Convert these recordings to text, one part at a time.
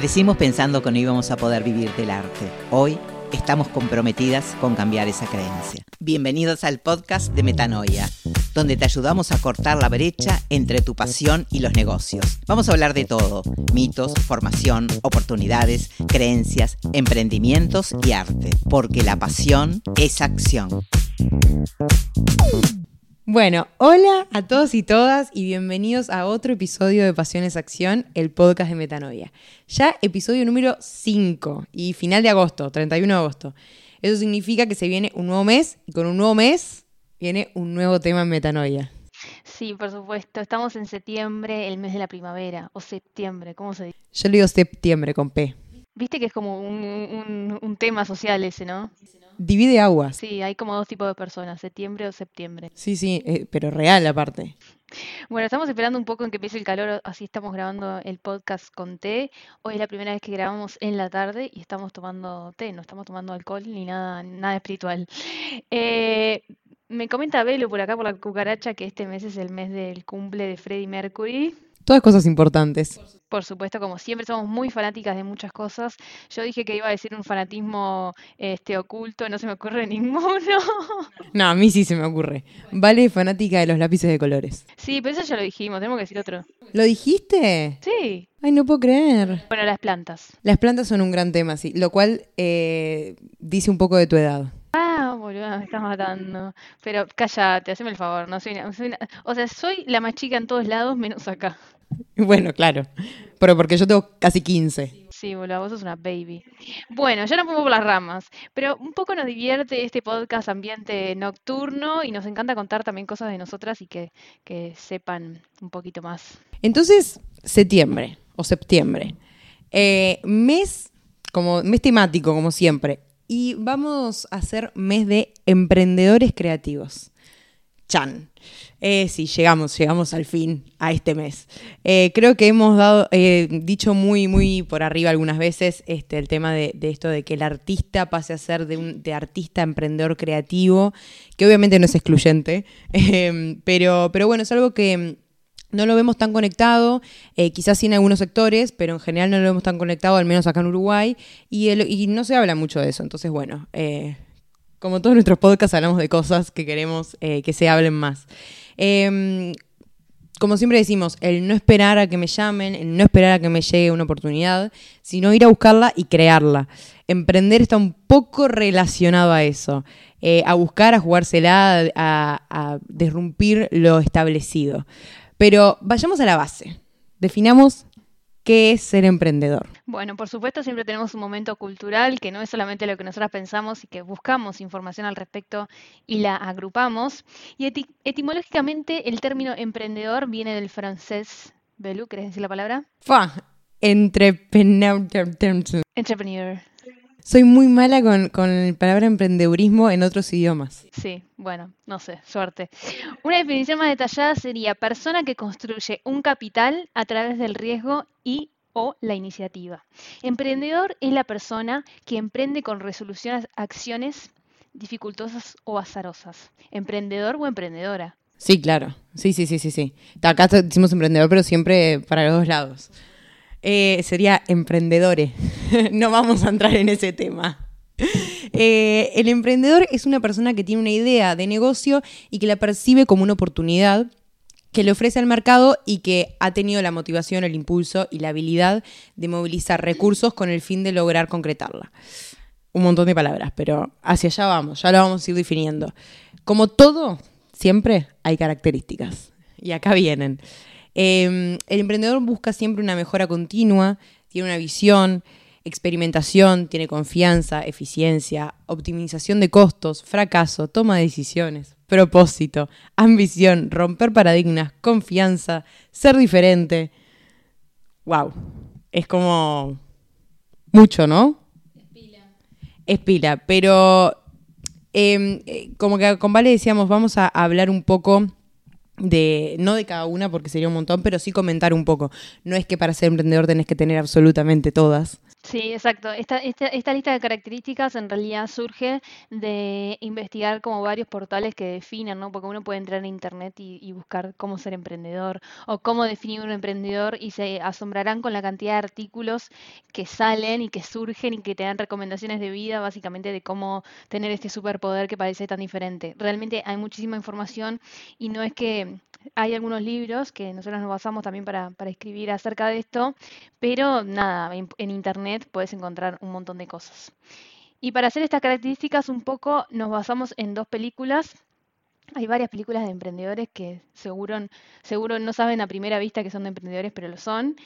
Crecimos pensando que no íbamos a poder vivir del arte. Hoy estamos comprometidas con cambiar esa creencia. Bienvenidos al podcast de Metanoia, donde te ayudamos a cortar la brecha entre tu pasión y los negocios. Vamos a hablar de todo, mitos, formación, oportunidades, creencias, emprendimientos y arte, porque la pasión es acción. Bueno, hola a todos y todas y bienvenidos a otro episodio de Pasiones Acción, el podcast de Metanoia. Ya episodio número 5 y final de agosto, 31 de agosto. Eso significa que se viene un nuevo mes y con un nuevo mes viene un nuevo tema en Metanoia. Sí, por supuesto. Estamos en septiembre, el mes de la primavera, o septiembre, ¿cómo se dice? Yo le digo septiembre con P. Viste que es como un, un- un tema social ese, ¿no? Divide aguas. Sí, hay como dos tipos de personas, septiembre o septiembre. Sí, sí, eh, pero real aparte. Bueno, estamos esperando un poco en que empiece el calor, así estamos grabando el podcast con té. Hoy es la primera vez que grabamos en la tarde y estamos tomando té, no estamos tomando alcohol ni nada, nada espiritual. Eh, me comenta Belo por acá por la cucaracha que este mes es el mes del cumple de Freddie Mercury. Todas cosas importantes. Por supuesto, como siempre, somos muy fanáticas de muchas cosas. Yo dije que iba a decir un fanatismo este, oculto, no se me ocurre ninguno. No, a mí sí se me ocurre. Vale, fanática de los lápices de colores. Sí, pero eso ya lo dijimos, tenemos que decir otro. ¿Lo dijiste? Sí, Ay, no puedo creer. bueno, las plantas. Las plantas son un gran tema, sí, lo cual eh, dice un poco de tu edad. Ah, boludo, me estás matando. Pero cállate, haceme el favor, no soy, una- soy una- O sea, soy la más chica en todos lados, menos acá. Bueno, claro, pero porque yo tengo casi 15. Sí, boludo, vos sos una baby. Bueno, ya nos fuimos por las ramas, pero un poco nos divierte este podcast ambiente nocturno y nos encanta contar también cosas de nosotras y que, que sepan un poquito más. Entonces, septiembre o septiembre. Eh, mes, como, mes temático, como siempre. Y vamos a hacer mes de emprendedores creativos. Chan. Eh, sí, llegamos, llegamos al fin a este mes. Eh, creo que hemos dado, eh, dicho muy, muy por arriba algunas veces este, el tema de, esto de que el artista pase a ser de, un, de artista emprendedor creativo, que obviamente no es excluyente, eh, pero, pero bueno, es algo que no lo vemos tan conectado, eh, quizás sí en algunos sectores, pero en general no lo vemos tan conectado, al menos acá en Uruguay, y, no se habla mucho de eso. Entonces, bueno, eh, como todos nuestros podcasts hablamos de cosas que queremos eh, que se hablen más. Em, como siempre decimos, el no esperar a que me llamen, el no esperar a que me llegue una oportunidad, sino ir a buscarla y crearla. Emprender está un poco relacionado a eso, a buscar, a jugársela, a, a lo establecido. Pero vayamos a la base. Definamos qué es ser emprendedor. Bueno, por supuesto, siempre tenemos un momento cultural que no es solamente lo que nosotras pensamos y que buscamos información al respecto y la agrupamos. Y eti- etimológicamente el término emprendedor viene del francés. Belú, ¿querés decir la palabra? Fa, entrepreneur. Entrepreneur. Soy muy mala con, con la palabra emprendedurismo en otros idiomas. Sí, bueno, no sé, suerte. Una definición más detallada sería persona que construye un capital a través del riesgo y o la iniciativa. Emprendedor es la persona que emprende con resolución a acciones dificultosas o azarosas. Emprendedor o emprendedora. Sí, claro. Sí, sí, sí, sí, sí. Acá decimos emprendedor, pero siempre para los dos lados. Eh, sería emprendedore. no vamos a entrar en ese tema. Eh, el emprendedor es una persona que tiene una idea de negocio y que la percibe como una oportunidad que le ofrece al mercado y que ha tenido la motivación, el impulso y la habilidad de movilizar recursos con el fin de lograr concretarla. Un montón de palabras, pero hacia allá vamos, ya lo vamos a ir definiendo. Como todo, siempre hay características. Y acá vienen. Eh, el emprendedor busca siempre una mejora continua, tiene una visión, experimentación, tiene confianza, eficiencia, optimización de costos, fracaso, toma de decisiones, propósito, ambición, romper paradigmas, confianza, ser diferente. Wow. Es como mucho, ¿no? Es pila, pero eh, eh, como que con Vale decíamos, vamos a hablar un poco de, no de cada una porque sería un montón, pero sí comentar un poco. No es que para ser emprendedor tenés que tener absolutamente todas. Sí, exacto. Esta, esta, esta lista de características en realidad surge de investigar como varios portales que definen, ¿no? Porque uno puede entrar en internet y, buscar cómo ser emprendedor o cómo definir un emprendedor y se asombrarán con la cantidad de artículos que salen y que surgen y que te dan recomendaciones de vida, básicamente de cómo tener este superpoder que parece tan diferente. Realmente hay muchísima información y no es que hay algunos libros que nosotros nos basamos también para, escribir acerca de esto, pero nada, en internet puedes encontrar un montón de cosas. Y para hacer estas características un poco nos basamos en dos películas. Hay varias películas de emprendedores que seguro, seguro no saben a primera vista que son de emprendedores, pero lo son.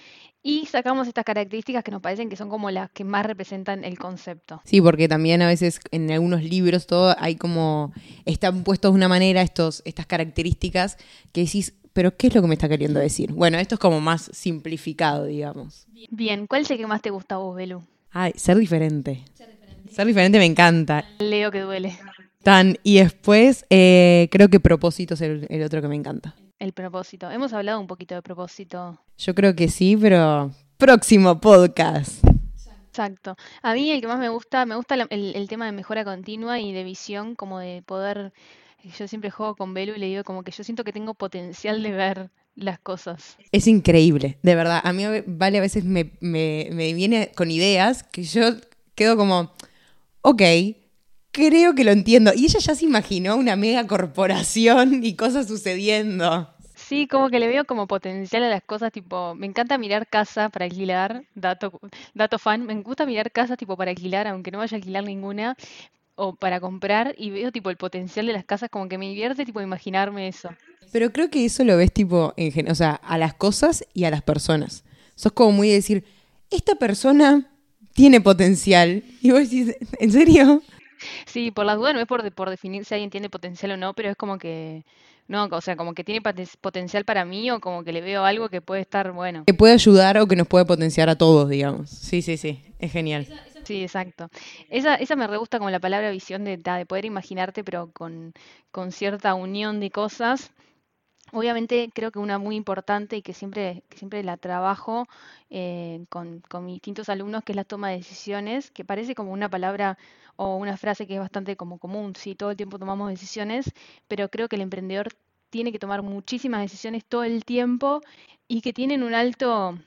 Y sacamos estas características que nos parecen que son como las que más representan el concepto. Sí, porque también a veces en algunos libros todo hay como, están puestos de una manera estos, estas características que decís, pero ¿qué es lo que me está queriendo decir? Bueno, esto es como más simplificado, digamos. Bien, ¿cuál es el que más te gusta a vos, Belu? Ay, ser diferente. Ser diferente, ser diferente me encanta. Leo que duele. Tan, y después eh, creo que propósito es el, el otro que me encanta. El propósito. Hemos hablado un poquito de propósito. Yo creo que sí, pero próximo podcast. Exacto. A mí el que más me gusta, me gusta el, el, tema de mejora continua y de visión, como de poder, yo siempre juego con Belu y le digo como que yo siento que tengo potencial de ver las cosas. Es increíble, de verdad. A mí vale a veces me, me, me viene con ideas que yo quedo como, ok, creo que lo entiendo. Y ella ya se imaginó una mega corporación y cosas sucediendo. Sí, como que le veo como potencial a las cosas, tipo, me encanta mirar casa para alquilar, dato, dato fan, me gusta mirar casas tipo para alquilar, aunque no vaya a alquilar ninguna, o para comprar, y veo tipo el potencial de las casas, como que me divierte tipo imaginarme eso. Pero creo que eso lo ves tipo, en, o sea, a las cosas y a las personas. Sos como muy de decir, esta persona tiene potencial. Y vos decís, ¿en serio? Sí, por las dudas no es por, por definir si alguien tiene potencial o no, pero es como que, no, o sea, como que tiene potencial para mí o como que le veo algo que puede estar bueno. Que puede ayudar o que nos puede potenciar a todos, digamos. Sí, sí, sí, es genial. Sí, exacto. Esa, esa me re gusta como la palabra visión de, de poder imaginarte, pero con, con cierta unión de cosas. Obviamente creo que una muy importante y que siempre, que siempre la trabajo eh, con, con, mis distintos alumnos, que es la toma de decisiones, que parece como una palabra o una frase que es bastante como común, sí, todo el tiempo tomamos decisiones, pero creo que el emprendedor tiene que tomar muchísimas decisiones todo el tiempo y que tienen un alto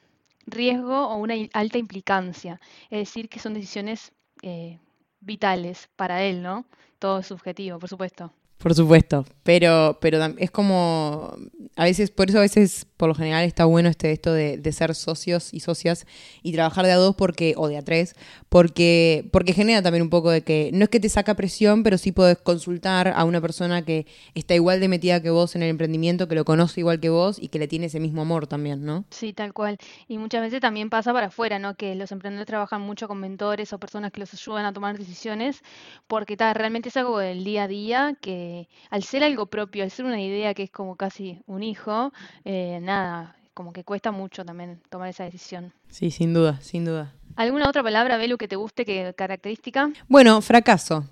riesgo o una alta implicancia, es decir, que son decisiones eh, vitales para él, ¿no? Todo es subjetivo, por supuesto. Por supuesto, pero, pero es como, a veces, por eso a veces, por lo general, está bueno este esto de, de, ser socios y socias y trabajar de a dos porque, o de a tres, porque, porque genera también un poco de que, no es que te saca presión, pero sí puedes consultar a una persona que está igual de metida que vos en el emprendimiento, que lo conoce igual que vos y que le tiene ese mismo amor también, ¿no? Sí, tal cual. Y muchas veces también pasa para afuera, ¿no? Que los emprendedores trabajan mucho con mentores o personas que los ayudan a tomar decisiones, porque ta, realmente es algo del día a día que al ser algo propio, al ser una idea que es como casi un hijo, eh, nada, como que cuesta mucho también tomar esa decisión. Sí, sin duda, sin duda. ¿Alguna otra palabra, Belu, que te guste, que característica? Bueno, fracaso.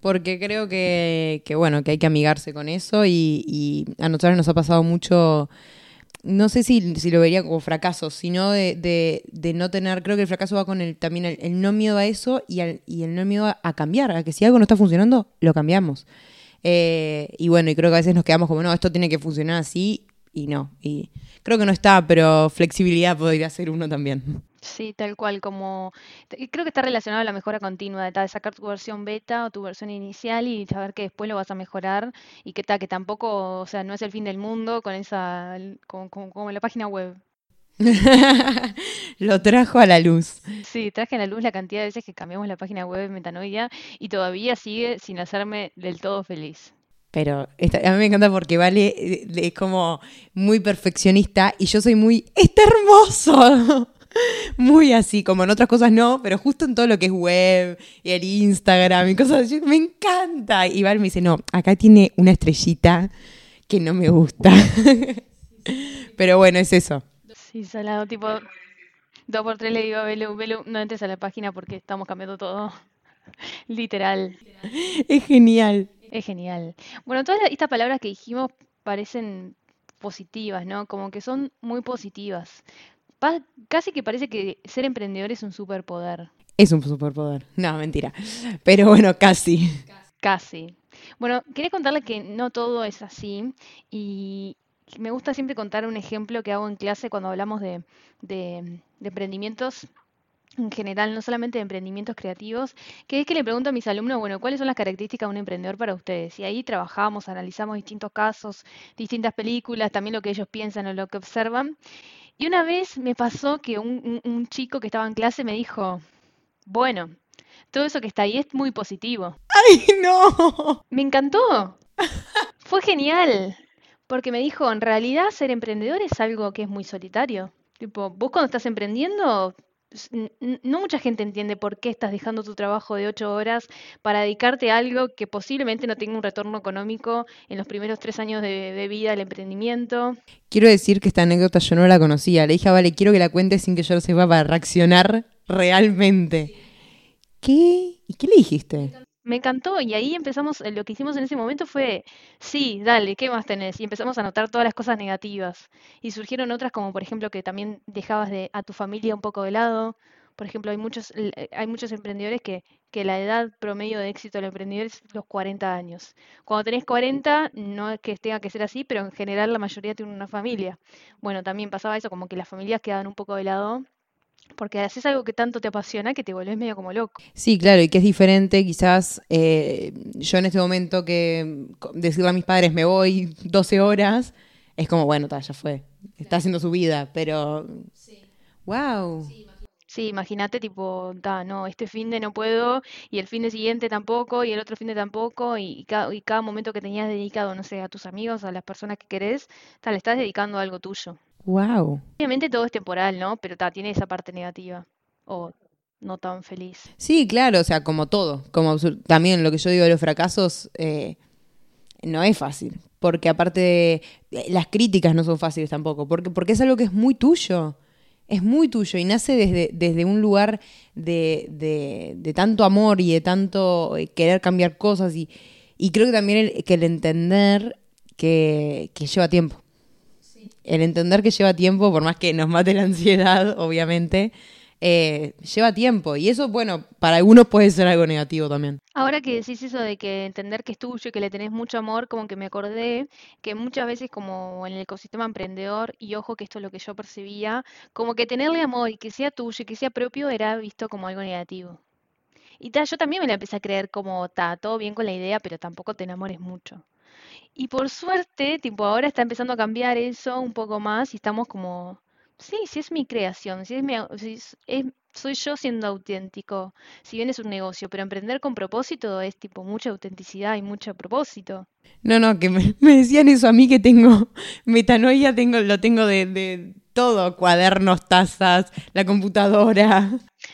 Porque creo que, que bueno, que hay que amigarse con eso y, y a nosotros nos ha pasado mucho no sé si, si, lo vería como fracaso, sino de, de, de, no tener, creo que el fracaso va con el, también el, el no miedo a eso y, al, y el no miedo a, a, cambiar, a que si algo no está funcionando, lo cambiamos. Eh, y bueno, y creo que a veces nos quedamos como, no, esto tiene que funcionar así y no. Y creo que no está, pero flexibilidad podría ser uno también. Sí, tal cual, como creo que está relacionado a la mejora continua, de, sacar tu versión beta o tu versión inicial y saber que después lo vas a mejorar y que, ta, que tampoco, o sea, no es el fin del mundo con esa, como, como, como la página web. lo trajo a la luz. Sí, traje a la luz la cantidad de veces que cambiamos la página web de Metanoia y todavía sigue sin hacerme del todo feliz. Pero esta, a mí me encanta porque Vale es como muy perfeccionista y yo soy muy, está hermoso. Muy así, como en otras cosas no, pero justo en todo lo que es web y el Instagram y cosas así, me encanta. Y Val me dice, no, acá tiene una estrellita que no me gusta. pero bueno, es eso. Sí, salado, tipo, dos por tres le digo a Belu, Belu, no entres a la página porque estamos cambiando todo. Literal. Es genial. Es genial. Bueno, todas estas palabras que dijimos parecen positivas, ¿no? Como que son muy positivas. Pa- casi que parece que ser emprendedor es un superpoder. Es un superpoder. No, mentira. Pero bueno, casi. Casi. Bueno, quería contarle que no todo es así y me gusta siempre contar un ejemplo que hago en clase cuando hablamos de, de- de emprendimientos en general, no solamente de emprendimientos creativos, que es que le pregunto a mis alumnos, bueno, ¿cuáles son las características de un emprendedor para ustedes? Y ahí trabajamos, analizamos distintos casos, distintas películas, también lo que ellos piensan o lo que observan. Y una vez me pasó que un, un- un chico que estaba en clase me dijo, bueno, todo eso que está ahí es muy positivo. ¡Ay, no! Me encantó. Fue genial. Porque me dijo, en realidad ser emprendedor es algo que es muy solitario. Tipo, vos cuando estás emprendiendo, no mucha gente entiende por qué estás dejando tu trabajo de ocho horas para dedicarte a algo que posiblemente no tenga un retorno económico en los primeros tres años de, de vida del emprendimiento. Quiero decir que esta anécdota yo no la conocía. Le dije, vale, quiero que la cuentes sin que yo lo sepa para reaccionar realmente. ¿Qué? ¿Y qué le dijiste? Me encantó y ahí empezamos, eh, lo que hicimos en ese momento fue, sí, dale, ¿qué más tenés? Y empezamos a notar todas las cosas negativas. Y surgieron otras como por ejemplo que también dejabas de, a tu familia un poco de lado. Por ejemplo, hay muchos, eh, hay muchos emprendedores que, que la edad promedio de éxito del emprendedor es los 40 años. Cuando tenés 40, no es que tenga que ser así, pero en general la mayoría tiene una familia. Bueno, también pasaba eso, como que las familias quedaban un poco de lado, porque haces algo que tanto te apasiona que te volvés medio como loco. Sí, claro, y que es diferente, quizás eh, yo en este momento que decirle a mis padres me voy 12 horas, es como, bueno, ta, ya fue, está haciendo su vida, pero... ¡Wow! Sí, imagínate, tipo, ta, no, este fin de no puedo, y el fin de siguiente tampoco, y el otro fin de tampoco, y, y cada, y cada momento que tenías dedicado, no sé, a tus amigos, a las personas que querés, ta, le estás dedicando a algo tuyo. ¡Wow! Obviamente todo es temporal, ¿no? Pero ta, tiene esa parte negativa, o no tan feliz. Sí, claro, o sea, como todo, como también lo que yo digo de los fracasos, eh, no es fácil, porque aparte de, eh, las críticas no son fáciles tampoco, porque, porque es algo que es muy tuyo, es muy tuyo y nace desde, desde un lugar de, de- de tanto amor y de tanto eh, querer cambiar cosas y, y creo que también el, que el entender que, que lleva tiempo. El entender que lleva tiempo, por más que nos mate la ansiedad, obviamente, eh, lleva tiempo. Y eso, bueno, para algunos puede ser algo negativo también. Ahora que decís eso de que entender que es tuyo y que le tenés mucho amor, como que me acordé que muchas veces como en el ecosistema emprendedor, y ojo que esto es lo que yo percibía, como que tenerle amor y que sea tuyo y que sea propio era visto como algo negativo. Y ta, yo también me la empecé a creer como, ta, todo bien con la idea, pero tampoco te enamores mucho. Y por suerte, tipo, ahora está empezando a cambiar eso un poco más y estamos como, sí, si es mi creación, si es mi, si es- es- soy yo siendo auténtico, si bien es un negocio, pero emprender con propósito es tipo mucha autenticidad y mucho propósito. No, no, que me, me decían eso a mí que tengo metanoia, tengo, lo tengo de, de todo, cuadernos, tazas, la computadora.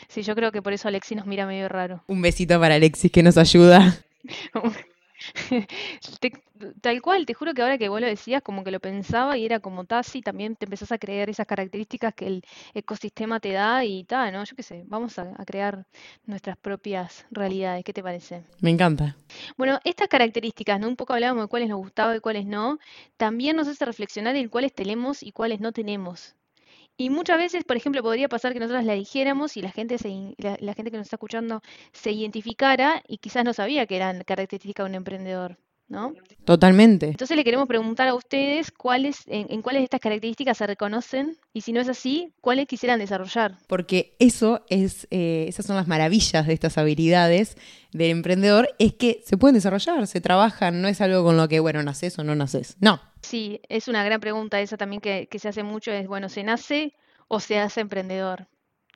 Sí, yo creo que por eso Alexi nos mira medio raro. Un besito para Alexis que nos ayuda. Te- tal cual, te juro que ahora que vos lo decías, como que lo pensaba y era como, ta, sí, también te empezás a creer esas características que el ecosistema te da y ta, ¿no? Yo qué sé, vamos a, a crear nuestras propias realidades, ¿qué te parece? Me encanta. Bueno, estas características, ¿no? Un poco hablábamos de cuáles nos gustaba y cuáles no, también nos hace reflexionar en cuáles tenemos y cuáles no tenemos. Y muchas veces, por ejemplo, podría pasar que nosotras la dijéramos y la gente, se, la, la gente que nos está escuchando se identificara y quizás no sabía que eran características de un emprendedor, ¿no? Totalmente. Entonces le queremos preguntar a ustedes cuáles, en, en cuáles de estas características se reconocen y si no es así, cuáles quisieran desarrollar. Porque eso es, eh, esas son las maravillas de estas habilidades del emprendedor, es que se pueden desarrollar, se trabajan, no es algo con lo que, bueno, naces o no naces. No. Sí, es una gran pregunta esa también que, que se hace mucho, es, bueno, ¿se nace o se hace emprendedor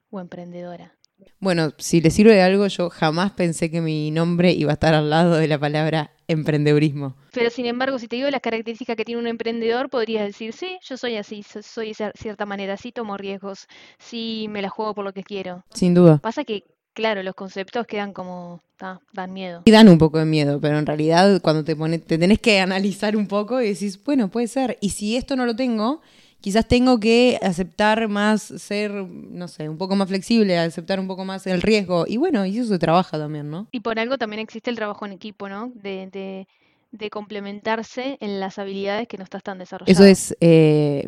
o emprendedora? Bueno, si le sirve de algo, yo jamás pensé que mi nombre iba a estar al lado de la palabra emprendedurismo. Pero sin embargo, si te digo las características que tiene un emprendedor, podrías decir, sí, yo soy así, so- soy de cier- cierta manera, sí tomo riesgos, sí me la juego por lo que quiero. Sin duda. Pasa que, claro, los conceptos quedan como, ah, dan miedo. Y dan un poco de miedo, pero en realidad cuando te pones, te tenés que analizar un poco y decís, bueno, puede ser. Y si esto no lo tengo, quizás tengo que aceptar más, ser, no sé, un poco más flexible, aceptar un poco más el riesgo. Y bueno, y eso se trabaja también, ¿no? Y por algo también existe el trabajo en equipo, ¿no? De, de, de complementarse en las habilidades que no estás tan desarrollado. Eso es, eh,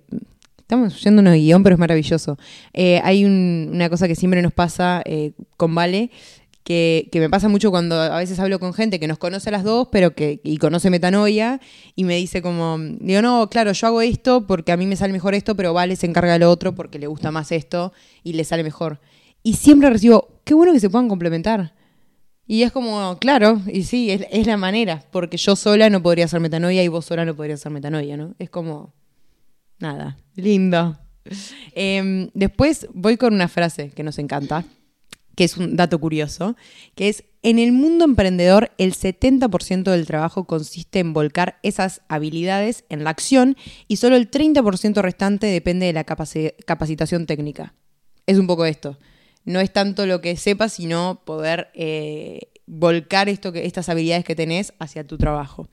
Estamos yéndonos de guion, pero es maravilloso. Eh, hay un- una cosa que siempre nos pasa eh, con Vale, que, me pasa mucho cuando a veces hablo con gente que nos conoce a las dos, pero que y conoce metanoia, y me dice como, digo, no, claro, yo hago esto porque a mí me sale mejor esto, pero Vale se encarga lo otro porque le gusta más esto y le sale mejor. Y siempre recibo, qué bueno que se puedan complementar. Y es como, claro, y sí, es, la manera, porque yo sola no podría hacer metanoia y vos sola no podrías hacer metanoia, ¿no? Es como, nada, lindo. Em, después voy con una frase que nos encanta, que es un dato curioso, que es, en el mundo emprendedor el 70% del trabajo consiste en volcar esas habilidades en la acción y solo el 30% restante depende de la capaci- capacitación técnica. Es un poco esto. No es tanto lo que sepas, sino poder eh, volcar esto que, estas habilidades que tenés hacia tu trabajo.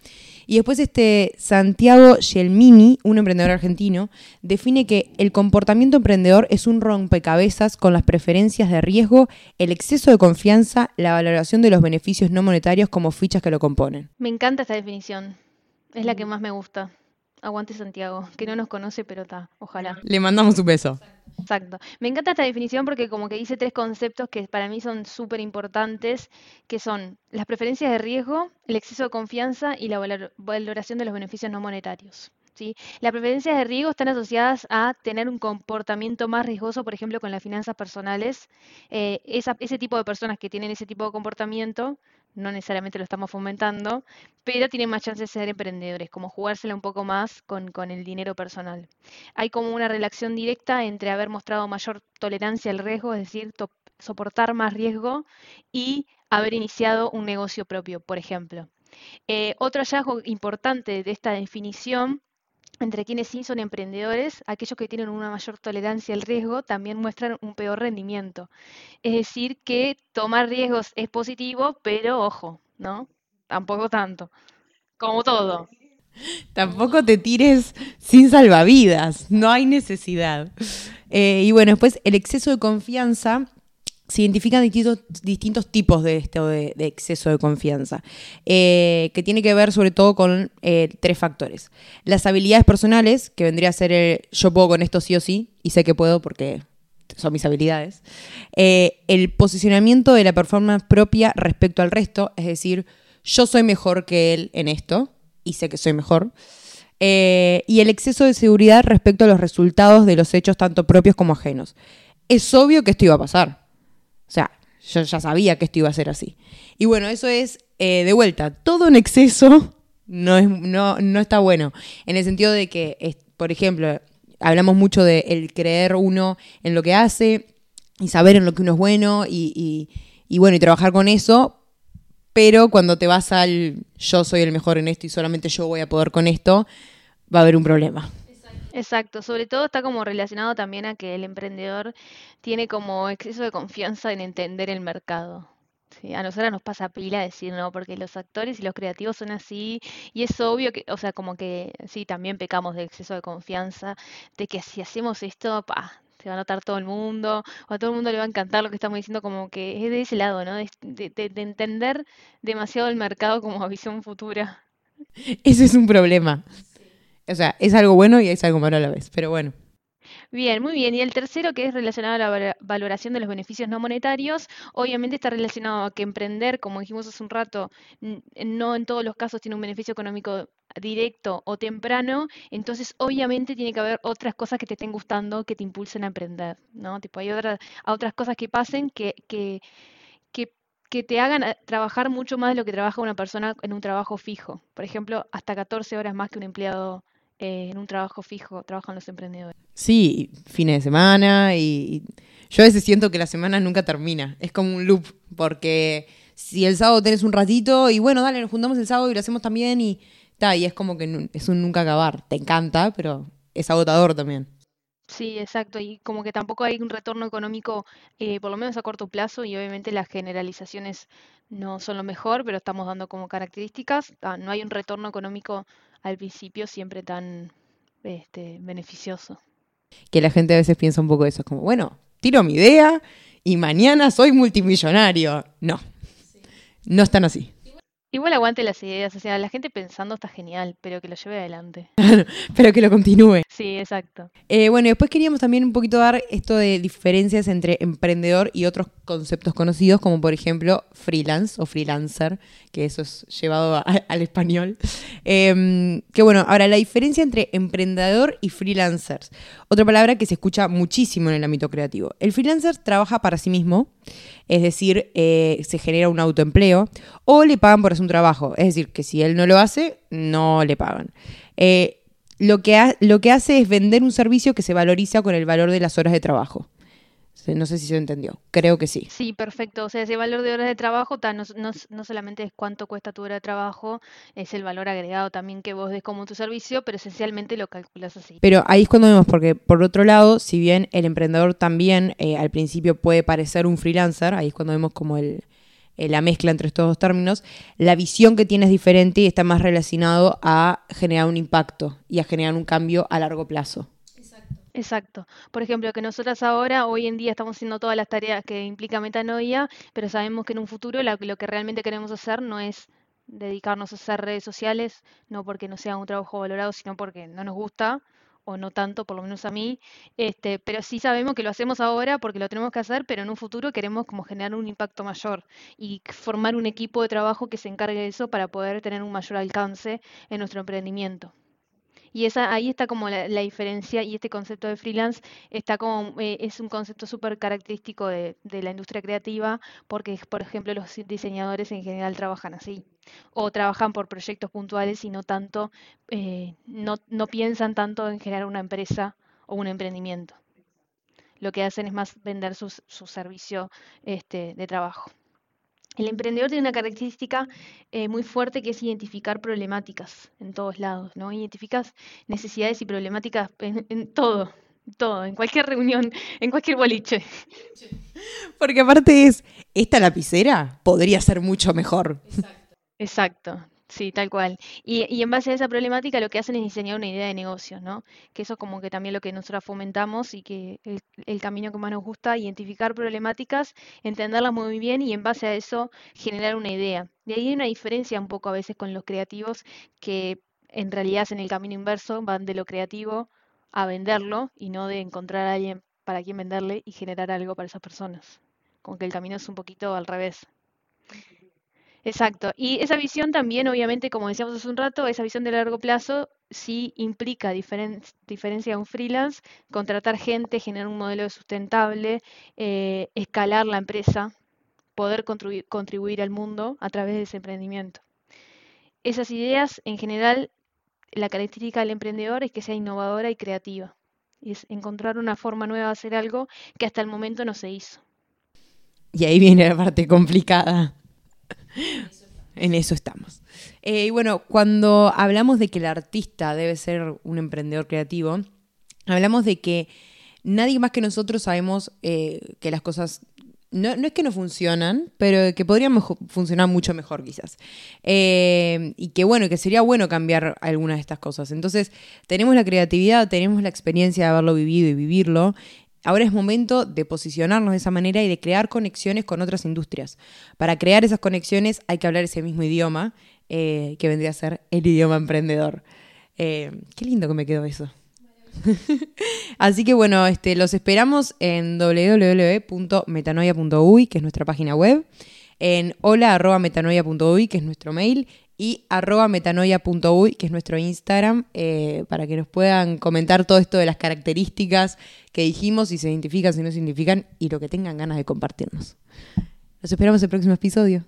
Y después este Santiago Gelmini, un emprendedor argentino, define que el comportamiento emprendedor es un rompecabezas con las preferencias de riesgo, el exceso de confianza, la valoración de los beneficios no monetarios como fichas que lo componen. Me encanta esta definición. Es la que más me gusta. Aguante Santiago, que no nos conoce, pero está, ojalá. Le mandamos un beso. Exacto. Me encanta esta definición porque como que dice tres conceptos que para mí son súper importantes, que son las preferencias de riesgo, el exceso de confianza y la valor- valoración de los beneficios no monetarios. ¿sí? Las preferencias de riesgo están asociadas a tener un comportamiento más riesgoso, por ejemplo, con las finanzas personales. Eh, esa- ese tipo de personas que tienen ese tipo de comportamiento, no necesariamente lo estamos fomentando, pero tienen más chances de ser emprendedores, como jugársela un poco más con, con el dinero personal hay como una relación directa entre haber mostrado mayor tolerancia al riesgo, es decir, soportar más riesgo y haber iniciado un negocio propio, por ejemplo. Eh, otro hallazgo importante de esta definición entre quienes sí son emprendedores, aquellos que tienen una mayor tolerancia al riesgo también muestran un peor rendimiento. Es decir, que tomar riesgos es positivo, pero ojo, ¿no? Tampoco tanto. Como todo. Tampoco te tires sin salvavidas, no hay necesidad. Eh, y bueno, después el exceso de confianza, se identifican distintos, tipos de esto de, exceso de confianza, eh, que tiene que ver sobre todo con eh, tres factores. Las habilidades personales, que vendría a ser el, yo puedo con esto sí o sí, y sé que puedo porque son mis habilidades. Eh, el posicionamiento de la performance propia respecto al resto, es decir, yo soy mejor que él en esto, y sé que soy mejor. Y el exceso de seguridad respecto a los resultados de los hechos tanto propios como ajenos. Es obvio que esto iba a pasar. O sea, yo ya sabía que esto iba a ser así. Y bueno, eso es, eh, de vuelta, todo en exceso no, es, no, no está bueno. En el sentido de que, por ejemplo, hablamos mucho de el creer uno en lo que hace y saber en lo que uno es bueno y, y- y bueno, y trabajar con eso, pero cuando te vas al yo soy el mejor en esto y solamente yo voy a poder con esto, va a haber un problema. Exacto, sobre todo está como relacionado también a que el emprendedor tiene como exceso de confianza en entender el mercado. Sí, a nosotros nos pasa pila decir, no, porque los actores y los creativos son así, y es obvio que, o sea, como que sí, también pecamos de exceso de confianza, de que si hacemos esto, pa, se va a notar todo el mundo, o a todo el mundo le va a encantar lo que estamos diciendo, como que es de ese lado, ¿no? De, de- de- de entender demasiado el mercado como visión futura. Ese es un problema. O sea, es algo bueno y es algo malo a la vez, pero bueno. Bien, muy bien. Y el tercero, que es relacionado a la valoración de los beneficios no monetarios, obviamente está relacionado a que emprender, como dijimos hace un rato, no en todos los casos tiene un beneficio económico directo o temprano, entonces obviamente tiene que haber otras cosas que te estén gustando que te impulsen a emprender, ¿no? Tipo, hay otras, otras cosas que pasen que, que, que, que te hagan eh, trabajar mucho más de lo que trabaja una persona en un trabajo fijo. Por ejemplo, hasta 14 horas más que un empleado eh, en un trabajo fijo trabajan los emprendedores. Sí, fines de semana y, y yo a veces siento que la semana nunca termina. Es como un loop, porque si el sábado tenés un ratito y bueno, dale, nos juntamos el sábado y lo hacemos también y ta, y es como que es un nunca acabar. Te encanta, pero es agotador también. Sí, exacto. Y como que tampoco hay un retorno económico, eh, por lo menos a corto plazo, y obviamente las generalizaciones no son lo mejor, pero estamos dando como características. Ah, no hay un retorno económico al principio siempre tan este, beneficioso. Que la gente a veces piensa un poco eso, es como, bueno, tiro mi idea y mañana soy multimillonario. No, no están así. Igual aguante las ideas, o sea, la gente pensando está genial, pero que lo lleve adelante. pero que lo continúe. Sí, exacto. Eh, bueno, después queríamos también un poquito dar esto de diferencias entre emprendedor y otros conceptos conocidos, como por ejemplo freelance o freelancer, que eso es llevado a- al español. Em, que bueno, ahora la diferencia entre emprendedor y freelancers. Otra palabra que se escucha muchísimo en el ámbito creativo. El freelancer trabaja para sí mismo, es decir, eh, se genera un autoempleo o le pagan por hacer un trabajo. Es decir, que si él no lo hace, no le pagan. Eh, lo, que ha- lo que hace es vender un servicio que se valoriza con el valor de las horas de trabajo. No sé si se entendió. Creo que sí. Sí, perfecto. O sea, ese valor de horas de trabajo no, no- no solamente es cuánto cuesta tu hora de trabajo, es el valor agregado también que vos des como tu servicio, pero esencialmente lo calculas así. Pero ahí es cuando vemos, porque por otro lado, si bien el emprendedor también eh, al principio puede parecer un freelancer, ahí es cuando vemos como el, eh, la mezcla entre estos dos términos, la visión que tiene es diferente y está más relacionado a generar un impacto y a generar un cambio a largo plazo. Exacto. Por ejemplo, que nosotras ahora, hoy en día, estamos haciendo todas las tareas que implica metanoia, pero sabemos que en un futuro la- lo que realmente queremos hacer no es dedicarnos a hacer redes sociales, no porque no sea un trabajo valorado, sino porque no nos gusta, o no tanto, por lo menos a mí. Este, pero sí sabemos que lo hacemos ahora porque lo tenemos que hacer, pero en un futuro queremos como generar un impacto mayor y formar un equipo de trabajo que se encargue de eso para poder tener un mayor alcance en nuestro emprendimiento. Y esa, ahí está como la, la diferencia y este concepto de freelance está como, eh, es un concepto súper característico de, de la industria creativa porque, por ejemplo, los diseñadores en general trabajan así o trabajan por proyectos puntuales y no tanto, eh, no, no piensan tanto en generar una empresa o un emprendimiento. Lo que hacen es más vender sus- su servicio este, de trabajo. El emprendedor tiene una característica eh, muy fuerte que es identificar problemáticas en todos lados, ¿no? Identificas necesidades y problemáticas en, en todo, todo, en cualquier reunión, en cualquier boliche. Porque aparte es, esta lapicera podría ser mucho mejor. Exacto, sí, tal cual. Y, y en base a esa problemática lo que hacen es diseñar una idea de negocio, ¿no? Que eso es como que también lo que nosotros fomentamos y que el, el camino que más nos gusta, identificar problemáticas, entenderlas muy bien y en base a eso generar una idea. De ahí hay una diferencia un poco a veces con los creativos que en realidad hacen el camino inverso, van de lo creativo a venderlo y no de encontrar a alguien para quien venderle y generar algo para esas personas. Como que el camino es un poquito al revés. Exacto. Y esa visión también, obviamente, como decíamos hace un rato, esa visión de largo plazo sí implica diferen- diferencia a un freelance, contratar gente, generar un modelo sustentable, eh, escalar la empresa, poder contribu- contribuir al mundo a través de ese emprendimiento. Esas ideas, en general, la característica del emprendedor es que sea innovadora y creativa. Es encontrar una forma nueva de hacer algo que hasta el momento no se hizo. Y ahí viene la parte complicada. En eso estamos. Eh, y bueno, cuando hablamos de que el artista debe ser un emprendedor creativo, hablamos de que nadie más que nosotros sabemos eh, que las cosas no, no es que no funcionan, pero que podrían funcionar mucho mejor quizás. Eh, y que bueno, que sería bueno cambiar algunas de estas cosas. Entonces, tenemos la creatividad, tenemos la experiencia de haberlo vivido y vivirlo. Ahora es momento de posicionarnos de esa manera y de crear conexiones con otras industrias. Para crear esas conexiones hay que hablar ese mismo idioma, eh, que vendría a ser el idioma emprendedor. Eh, qué lindo que me quedó eso. Así que bueno, este, los esperamos en www.metanoia.uy, que es nuestra página web, en hola.metanoia.uy, que es nuestro mail, y arroba metanoia.uy, que es nuestro Instagram, eh, para que nos puedan comentar todo esto de las características que dijimos, si se identifican, si no se identifican, y lo que tengan ganas de compartirnos. Los esperamos el próximo episodio.